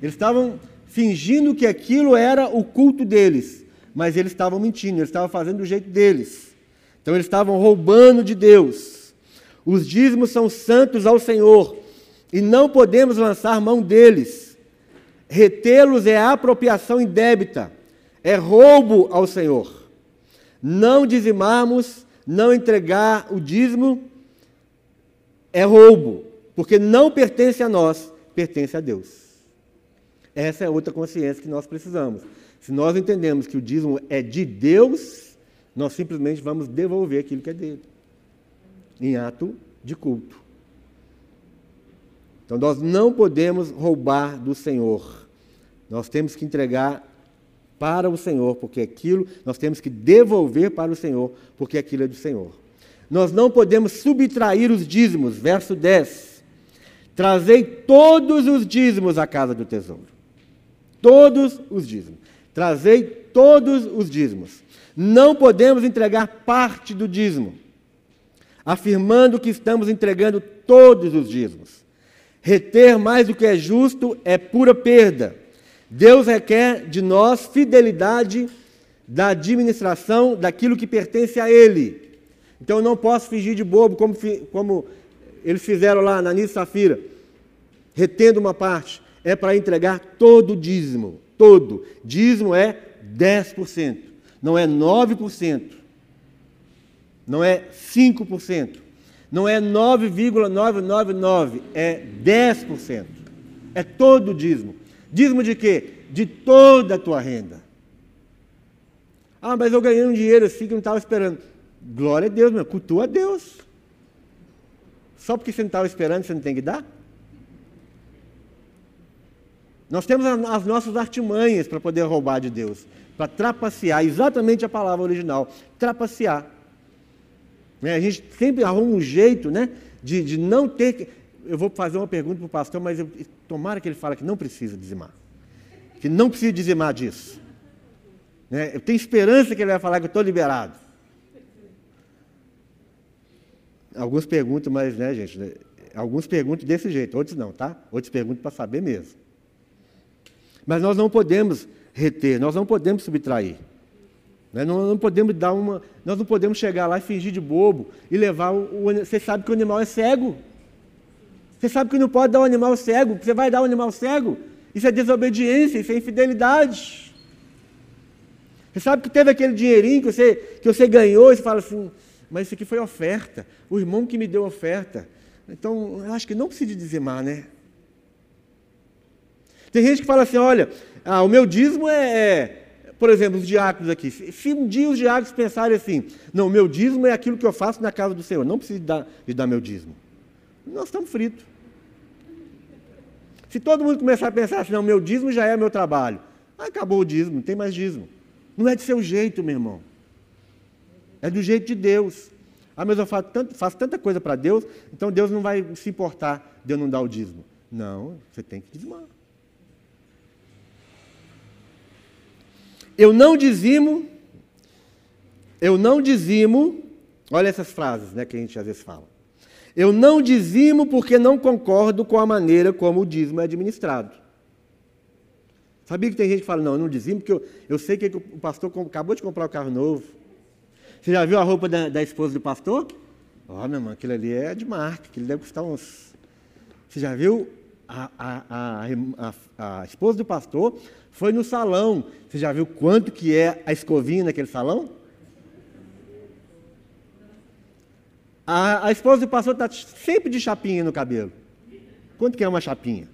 Eles estavam fingindo que aquilo era o culto deles. Mas eles estavam mentindo, eles estavam fazendo do jeito deles. Então eles estavam roubando de Deus. Os dízimos são santos ao Senhor e não podemos lançar mão deles. Retê-los é apropriação indébita, é roubo ao Senhor não dizimarmos, não entregar o dízimo é roubo, porque não pertence a nós, pertence a Deus. Essa é outra consciência que nós precisamos. Se nós entendemos que o dízimo é de Deus, nós simplesmente vamos devolver aquilo que é dele, em ato de culto. Então nós não podemos roubar do Senhor. Nós temos que entregar para o Senhor, porque aquilo nós temos que devolver para o Senhor, porque aquilo é do Senhor. Nós não podemos subtrair os dízimos, verso 10. Trazei todos os dízimos à casa do tesouro. Todos os dízimos. Trazei todos os dízimos. Não podemos entregar parte do dízimo, afirmando que estamos entregando todos os dízimos. Reter mais do que é justo é pura perda Deus requer de nós fidelidade da administração daquilo que pertence a Ele. Então eu não posso fingir de bobo como, como eles fizeram lá na Nisa Safira, retendo uma parte. É para entregar todo o dízimo, todo. Dízimo é 10%, não é 9%, não é 5%, não é 9,999, é 10%. É todo o dízimo. Dízimo de quê? De toda a tua renda. Ah, mas eu ganhei um dinheiro assim que eu não estava esperando. Glória a Deus, meu, cultua a Deus. Só porque você não estava esperando, você não tem que dar? Nós temos as nossas artimanhas para poder roubar de Deus, para trapacear, exatamente a palavra original, trapacear. Né? A gente sempre arruma um jeito né, de, de não ter que eu vou fazer uma pergunta para o pastor, mas eu, tomara que ele fale que não precisa dizimar. Que não precisa dizimar disso. Né? Eu tenho esperança que ele vai falar que eu estou liberado. Alguns perguntam, mas, né, gente? Né? Alguns perguntam desse jeito, outros não, tá? Outros perguntam para saber mesmo. Mas nós não podemos reter, nós não podemos subtrair. Né? Nós não podemos dar uma. Nós não podemos chegar lá e fingir de bobo e levar o. o você sabe que o animal é cego. Você sabe que não pode dar um animal cego, você vai dar um animal cego? Isso é desobediência, isso é infidelidade. Você sabe que teve aquele dinheirinho que você, que você ganhou e você fala assim, mas isso aqui foi oferta. O irmão que me deu oferta. Então, eu acho que não precisa dizimar, né? Tem gente que fala assim, olha, ah, o meu dízimo é, é, por exemplo, os diáconos aqui. Se um dia os diáconos pensarem assim, não, o meu dízimo é aquilo que eu faço na casa do Senhor, não preciso de dar, de dar meu dízimo. Nós estamos fritos. Se todo mundo começar a pensar assim, não, meu dízimo já é meu trabalho, acabou o dízimo, não tem mais dízimo. Não é de seu jeito, meu irmão. É do jeito de Deus. Ah, mas eu faço, tanto, faço tanta coisa para Deus, então Deus não vai se importar de eu não dar o dízimo. Não, você tem que dizimar. Eu não dizimo, eu não dizimo, olha essas frases né, que a gente às vezes fala. Eu não dizimo porque não concordo com a maneira como o dízimo é administrado. Sabia que tem gente que fala, não, eu não dizimo porque eu, eu sei que o pastor acabou de comprar o um carro novo. Você já viu a roupa da, da esposa do pastor? Ó, oh, meu irmão, aquilo ali é de marca, aquilo deve custar uns. Você já viu a, a, a, a, esposa do pastor foi no salão. Você já viu quanto que é a escovinha naquele salão? A, a esposa do pastor está sempre de chapinha no cabelo. Quanto que é uma chapinha?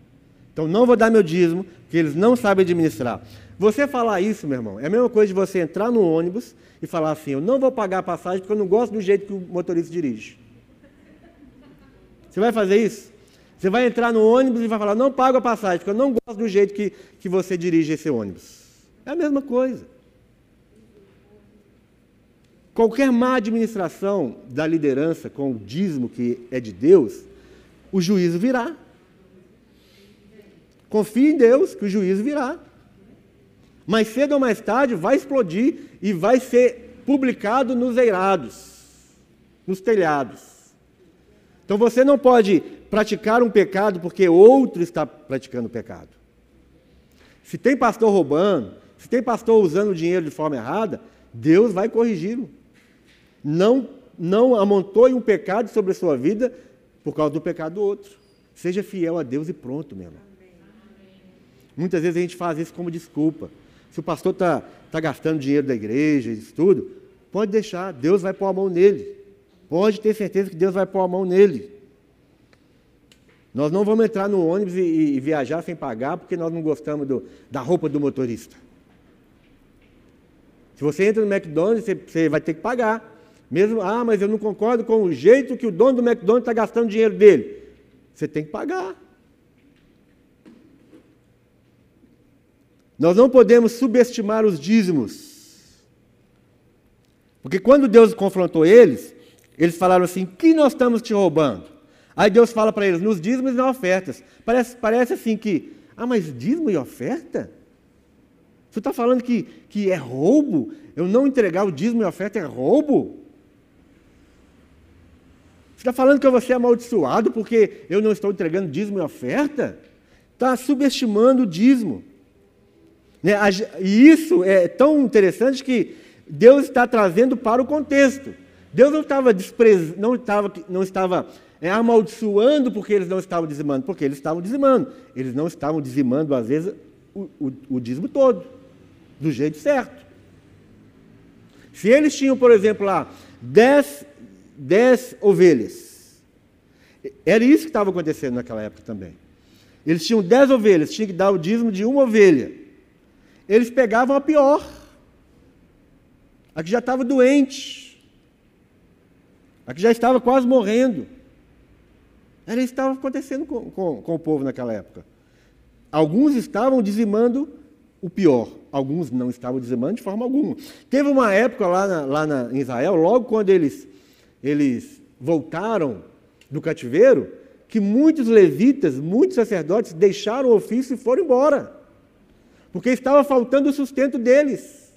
Então não vou dar meu dízimo, porque eles não sabem administrar. Você falar isso, meu irmão, é a mesma coisa de você entrar no ônibus e falar assim: eu não vou pagar a passagem porque eu não gosto do jeito que o motorista dirige. Você vai fazer isso? Você vai entrar no ônibus e vai falar: não pago a passagem porque eu não gosto do jeito que, que você dirige esse ônibus. É a mesma coisa. Qualquer má administração da liderança com o dízimo que é de Deus, o juízo virá. Confie em Deus que o juízo virá. Mais cedo ou mais tarde vai explodir e vai ser publicado nos eirados, nos telhados. Então você não pode praticar um pecado porque outro está praticando pecado. Se tem pastor roubando, se tem pastor usando o dinheiro de forma errada, Deus vai corrigi-lo. Não, não amontoe um pecado sobre a sua vida por causa do pecado do outro. Seja fiel a Deus e pronto, meu irmão. Muitas vezes a gente faz isso como desculpa. Se o pastor está tá gastando dinheiro da igreja, isso tudo, pode deixar, Deus vai pôr a mão nele. Pode ter certeza que Deus vai pôr a mão nele. Nós não vamos entrar no ônibus e, e viajar sem pagar porque nós não gostamos do, da roupa do motorista. Se você entra no McDonald's, você, você vai ter que pagar. Mesmo, ah, mas eu não concordo com o jeito que o dono do McDonald's está gastando dinheiro dele. Você tem que pagar. Nós não podemos subestimar os dízimos. Porque quando Deus confrontou eles, eles falaram assim: que nós estamos te roubando? Aí Deus fala para eles: nos dízimos e nas ofertas. Parece, parece assim que, ah, mas dízimo e oferta? Você está falando que, que é roubo? Eu não entregar o dízimo e oferta é roubo? Você está falando que eu vou ser amaldiçoado porque eu não estou entregando dízimo e oferta? Está subestimando o dízimo. Né? E isso é tão interessante que Deus está trazendo para o contexto. Deus não estava desprez... não estava, não estava é, amaldiçoando porque eles não estavam dizimando, porque eles estavam dizimando. Eles não estavam dizimando, às vezes, o, o, o dízimo todo, do jeito certo. Se eles tinham, por exemplo, lá, dez, dez ovelhas, era isso que estava acontecendo naquela época também. Eles tinham dez ovelhas, tinham que dar o dízimo de uma ovelha eles pegavam a pior, a que já estava doente, a que já estava quase morrendo. Era isso que estava acontecendo com, com, com o povo naquela época. Alguns estavam dizimando o pior, alguns não estavam dizimando de forma alguma. Teve uma época lá, na, lá na, em Israel, logo quando eles, eles voltaram do cativeiro, que muitos levitas, muitos sacerdotes deixaram o ofício e foram embora porque estava faltando o sustento deles.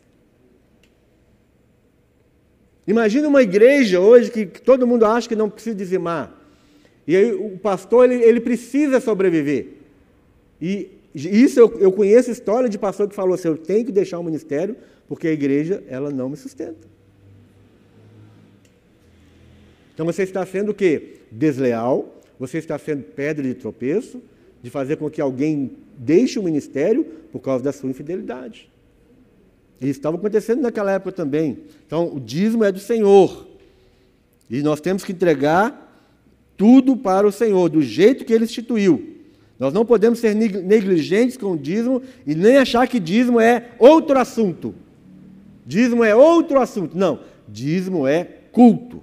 Imagina uma igreja hoje que todo mundo acha que não precisa dizimar. E aí o pastor ele, ele precisa sobreviver. E isso eu, eu conheço história de pastor que falou assim: eu tenho que deixar o ministério porque a igreja ela não me sustenta. Então você está sendo o quê? Desleal, você está sendo pedra de tropeço, de fazer com que alguém deixe o ministério por causa da sua infidelidade. Isso estava acontecendo naquela época também. Então, o dízimo é do Senhor. E nós temos que entregar tudo para o Senhor, do jeito que ele instituiu. Nós não podemos ser negligentes com o dízimo e nem achar que dízimo é outro assunto. Dízimo é outro assunto. Não, dízimo é culto.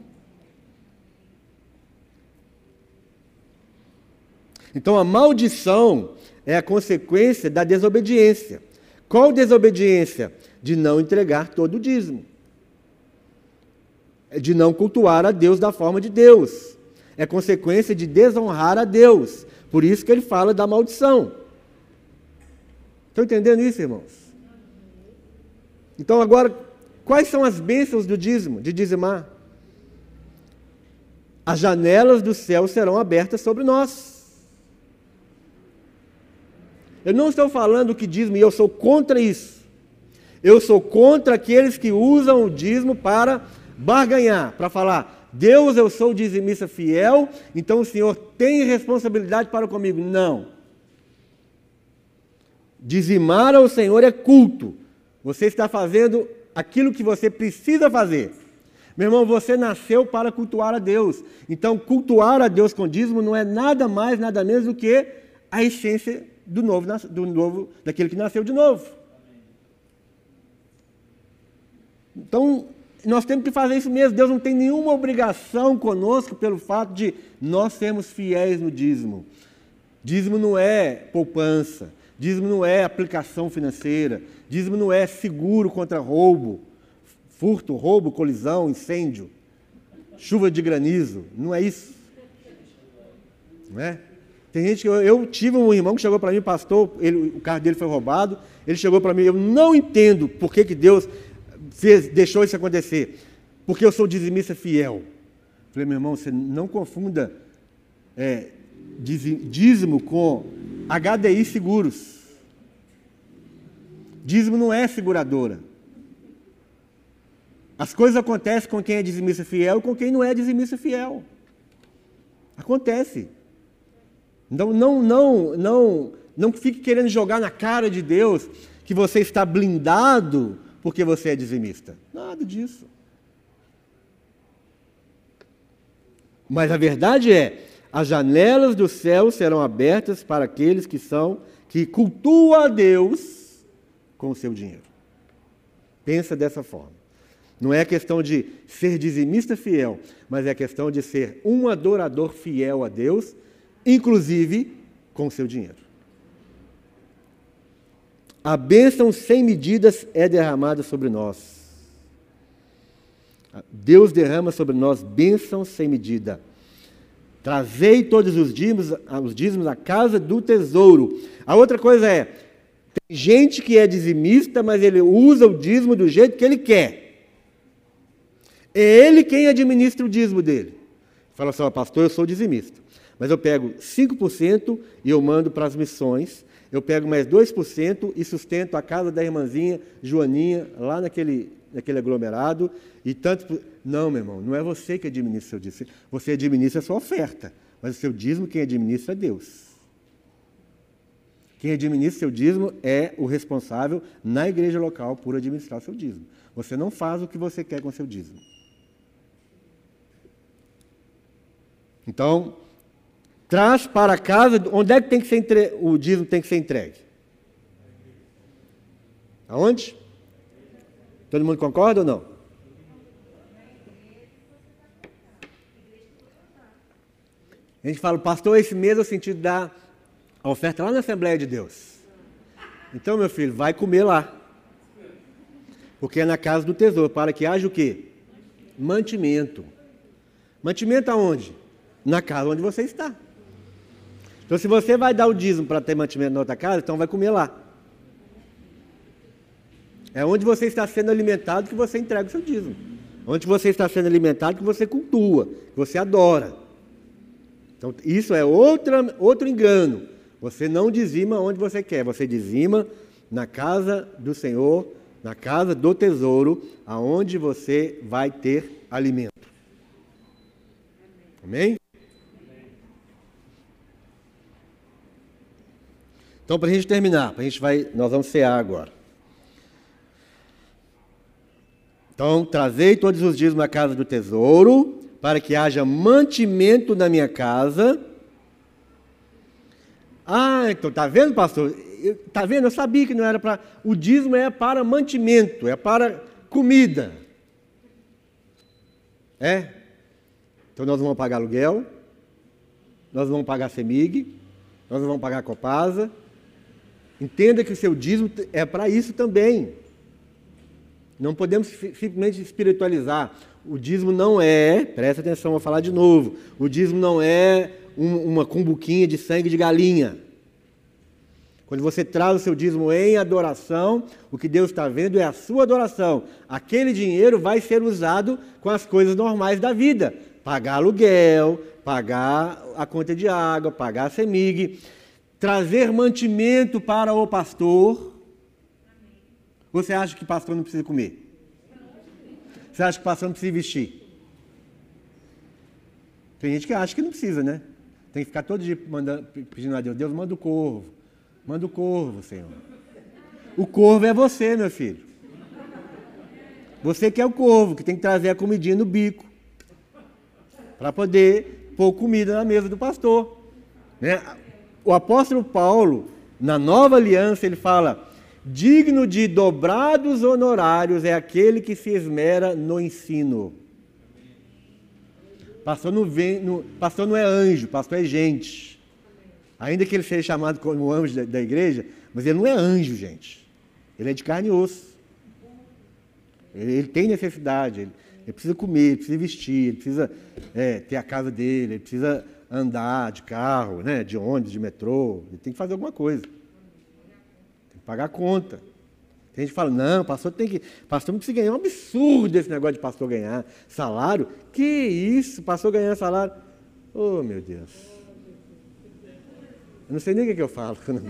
Então a maldição é a consequência da desobediência. Qual desobediência? De não entregar todo o dízimo. De não cultuar a Deus da forma de Deus. É consequência de desonrar a Deus. Por isso que ele fala da maldição. Estão entendendo isso, irmãos? Então, agora, quais são as bênçãos do dízimo, de dizimar? As janelas do céu serão abertas sobre nós. Eu não estou falando que dízimo, e eu sou contra isso. Eu sou contra aqueles que usam o dízimo para barganhar, para falar, Deus, eu sou dizimista fiel, então o Senhor tem responsabilidade para comigo. Não. Dizimar ao Senhor é culto. Você está fazendo aquilo que você precisa fazer. Meu irmão, você nasceu para cultuar a Deus. Então, cultuar a Deus com dízimo não é nada mais, nada menos do que a essência do novo, do novo, daquele que nasceu de novo. Então, nós temos que fazer isso mesmo. Deus não tem nenhuma obrigação conosco pelo fato de nós sermos fiéis no dízimo. Dízimo não é poupança, dízimo não é aplicação financeira, dízimo não é seguro contra roubo, furto, roubo, colisão, incêndio, chuva de granizo. Não é isso. Não é? Tem gente que eu, eu tive um irmão que chegou para mim, pastor, ele, o carro dele foi roubado. Ele chegou para mim, eu não entendo por que, que Deus fez, deixou isso acontecer. Porque eu sou dizimista fiel. Falei, meu irmão, você não confunda é, dízimo com HDI seguros. Dízimo não é seguradora. As coisas acontecem com quem é dizimista fiel e com quem não é dizimista fiel. Acontece. Então não, não, não, não fique querendo jogar na cara de Deus que você está blindado porque você é dizimista. Nada disso. Mas a verdade é, as janelas do céu serão abertas para aqueles que são que cultuam a Deus com o seu dinheiro. Pensa dessa forma. Não é questão de ser dizimista fiel, mas é questão de ser um adorador fiel a Deus inclusive com o seu dinheiro. A bênção sem medidas é derramada sobre nós. Deus derrama sobre nós bênção sem medida. Trazei todos os dízimos, os dízimos à casa do tesouro. A outra coisa é, tem gente que é dizimista, mas ele usa o dízimo do jeito que ele quer. É ele quem administra o dízimo dele. Fala assim, pastor, eu sou dizimista. Mas eu pego 5% e eu mando para as missões. Eu pego mais 2% e sustento a casa da irmãzinha Joaninha, lá naquele, naquele aglomerado. E tanto. Não, meu irmão, não é você que administra o seu dízimo. Você administra a sua oferta. Mas o seu dízimo, quem administra é Deus. Quem administra seu dízimo é o responsável na igreja local por administrar o seu dízimo. Você não faz o que você quer com seu dízimo. Então, traz para casa, onde é que tem que ser entre... o dízimo tem que ser entregue? Aonde? Todo mundo concorda ou não? A gente fala, pastor, esse mês eu senti dar a oferta lá na Assembleia de Deus. Então, meu filho, vai comer lá. Porque é na casa do tesouro, para que haja o quê? Mantimento. Mantimento aonde? Na casa onde você está. Então, se você vai dar o dízimo para ter mantimento na outra casa, então vai comer lá. É onde você está sendo alimentado que você entrega o seu dízimo. Onde você está sendo alimentado que você cultua, que você adora. Então, isso é outra, outro engano. Você não dizima onde você quer, você dizima na casa do Senhor, na casa do tesouro, aonde você vai ter alimento. Amém? Então, para a gente terminar, a gente vai, nós vamos cear agora. Então, trazei todos os dias na casa do tesouro, para que haja mantimento na minha casa. Ah, então tá vendo, pastor? Tá vendo? Eu sabia que não era para. O dízimo é para mantimento, é para comida. É? Então nós vamos pagar aluguel, nós vamos pagar CEMIG, nós vamos pagar Copasa. Entenda que o seu dízimo é para isso também. Não podemos simplesmente espiritualizar. O dízimo não é, presta atenção, vou falar de novo. O dízimo não é um, uma cumbuquinha de sangue de galinha. Quando você traz o seu dízimo em adoração, o que Deus está vendo é a sua adoração. Aquele dinheiro vai ser usado com as coisas normais da vida: pagar aluguel, pagar a conta de água, pagar a CEMIG, trazer mantimento para o pastor. Você acha que pastor não precisa comer? Você acha que pastor não precisa vestir? Tem gente que acha que não precisa, né? Tem que ficar todo dia mandando, pedindo a Deus, Deus manda o corvo, manda o corvo, Senhor. O corvo é você, meu filho. Você que é o corvo, que tem que trazer a comidinha no bico, para poder pôr comida na mesa do pastor. Né? O apóstolo Paulo, na nova aliança, ele fala: Digno de dobrados honorários é aquele que se esmera no ensino. Pastor não, vem, não, pastor não é anjo, pastor é gente. Ainda que ele seja chamado como anjo da, da igreja, mas ele não é anjo, gente. Ele é de carne e osso. Ele, ele tem necessidade, ele, ele, precisa comer, ele precisa vestir, ele precisa é, ter a casa dele, ele precisa andar de carro, né, de ônibus, de metrô, ele tem que fazer alguma coisa pagar a conta. Tem gente que fala, não, pastor tem que. Pastor não precisa ganhar. É um absurdo esse negócio de pastor ganhar salário. Que isso, pastor ganhar salário. Oh, meu Deus. Eu não sei nem o que, que eu falo Não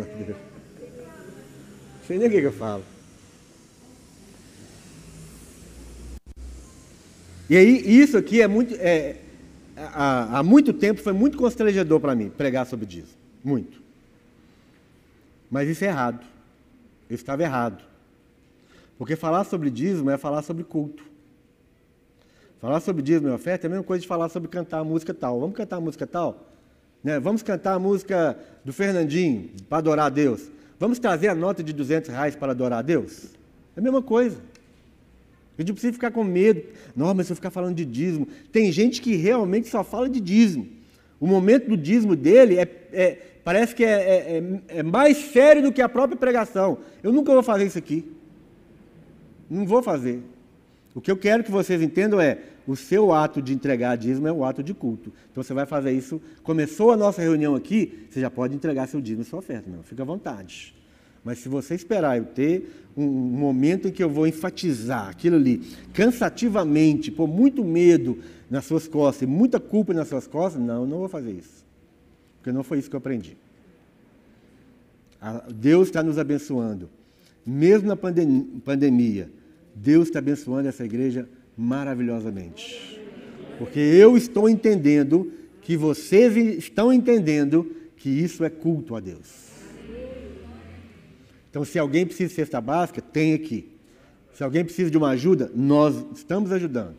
sei nem o que, que eu falo. E aí, isso aqui é muito. É, há, há muito tempo foi muito constrangedor para mim pregar sobre isso. Muito. Mas isso é errado. Eu estava errado. Porque falar sobre dízimo é falar sobre culto. Falar sobre dízimo e oferta é a mesma coisa de falar sobre cantar a música tal. Vamos cantar a música tal? Né? Vamos cantar a música do Fernandinho para adorar a Deus. Vamos trazer a nota de 200 reais para adorar a Deus? É a mesma coisa. A gente não precisa ficar com medo. Não, mas se eu ficar falando de dízimo. Tem gente que realmente só fala de dízimo. O momento do dízimo dele é, é parece que é, é, é, é, mais sério do que a própria pregação. Eu nunca vou fazer isso aqui. Não vou fazer. O que eu quero que vocês entendam é: o seu ato de entregar dízimo é um ato de culto. Então você vai fazer isso. Começou a nossa reunião aqui, você já pode entregar seu dízimo e sua oferta, meu. Fica à vontade. Mas se você esperar eu ter um, momento em que eu vou enfatizar aquilo ali cansativamente, por muito medo nas suas costas e muita culpa nas suas costas, não, não vou fazer isso. Porque não foi isso que eu aprendi. Deus está nos abençoando. Mesmo na pandemia, Deus está abençoando essa igreja maravilhosamente. Porque eu estou entendendo que vocês estão entendendo que isso é culto a Deus. Então, se alguém precisa de cesta básica, tem aqui. Se alguém precisa de uma ajuda, nós estamos ajudando.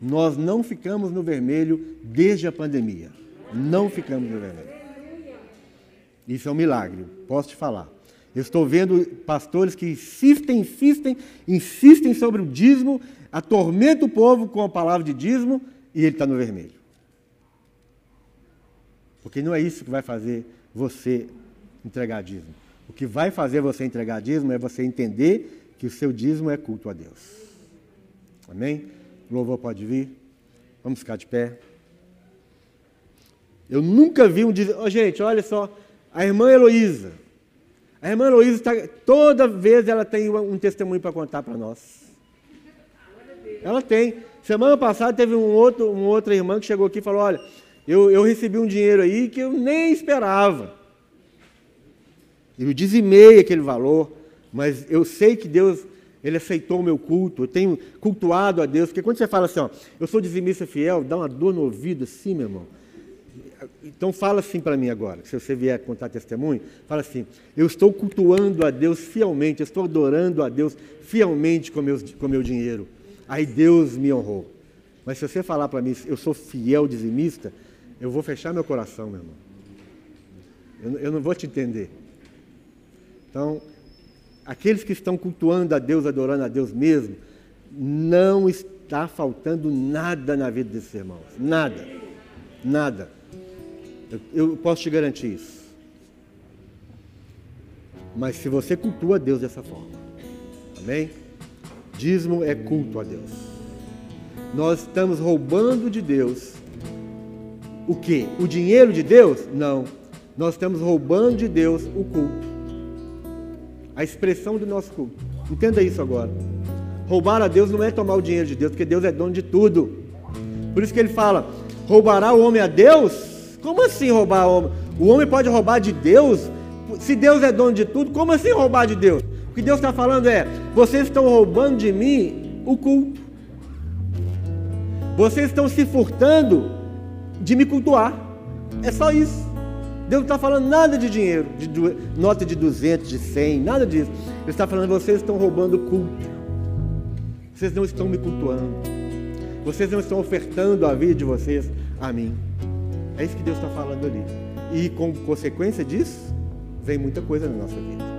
Nós não ficamos no vermelho desde a pandemia. Não ficamos no vermelho. Isso é um milagre, posso te falar. Eu estou vendo pastores que insistem, insistem, insistem sobre o dízimo, atormentam o povo com a palavra de dízimo e ele está no vermelho. Porque não é isso que vai fazer você entregar dízimo. O que vai fazer você entregar dízimo é você entender que o seu dízimo é culto a Deus. Amém? O louvor pode vir. Vamos ficar de pé. Eu nunca vi um dízimo. Oh, gente, olha só. A irmã Heloísa. A irmã Heloísa, tá, toda vez ela tem um testemunho para contar para nós. Ela tem. Semana passada teve um outro, uma outra irmã que chegou aqui e falou: Olha, eu, eu recebi um dinheiro aí que eu nem esperava. Eu dizimei aquele valor, mas eu sei que Deus ele aceitou o meu culto, eu tenho cultuado a Deus, porque quando você fala assim, ó, eu sou dizimista fiel, dá uma dor no ouvido assim, meu irmão então fala assim para mim agora, se você vier contar testemunho, fala assim, eu estou cultuando a Deus fielmente, eu estou adorando a Deus fielmente com meu, com meu dinheiro. Aí Deus me honrou. Mas se você falar para mim, eu sou fiel dizimista, eu vou fechar meu coração, meu irmão. Eu, eu não vou te entender. Então, aqueles que estão cultuando a Deus, adorando a Deus mesmo, não está faltando nada na vida desses irmãos. Nada. Nada. Eu, eu posso te garantir isso. Mas se você cultua a Deus dessa forma, amém? Dízimo é culto a Deus. Nós estamos roubando de Deus o que? O dinheiro de Deus? Não. Nós estamos roubando de Deus o culto. A expressão do nosso culto. Entenda isso agora. Roubar a Deus não é tomar o dinheiro de Deus, porque Deus é dono de tudo. Por isso que ele fala: roubará o homem a Deus? Como assim roubar o homem? O homem pode roubar de Deus? Se Deus é dono de tudo, como assim roubar de Deus? O que Deus está falando é: vocês estão roubando de mim o culto. Vocês estão se furtando de me cultuar. É só isso. Deus não está falando nada de dinheiro, de nota de 200, de 100, nada disso. Ele está falando: vocês estão roubando culto. Vocês não estão me cultuando. Vocês não estão ofertando a vida de vocês a mim. É isso que Deus está falando ali. E com consequência disso, vem muita coisa na nossa vida.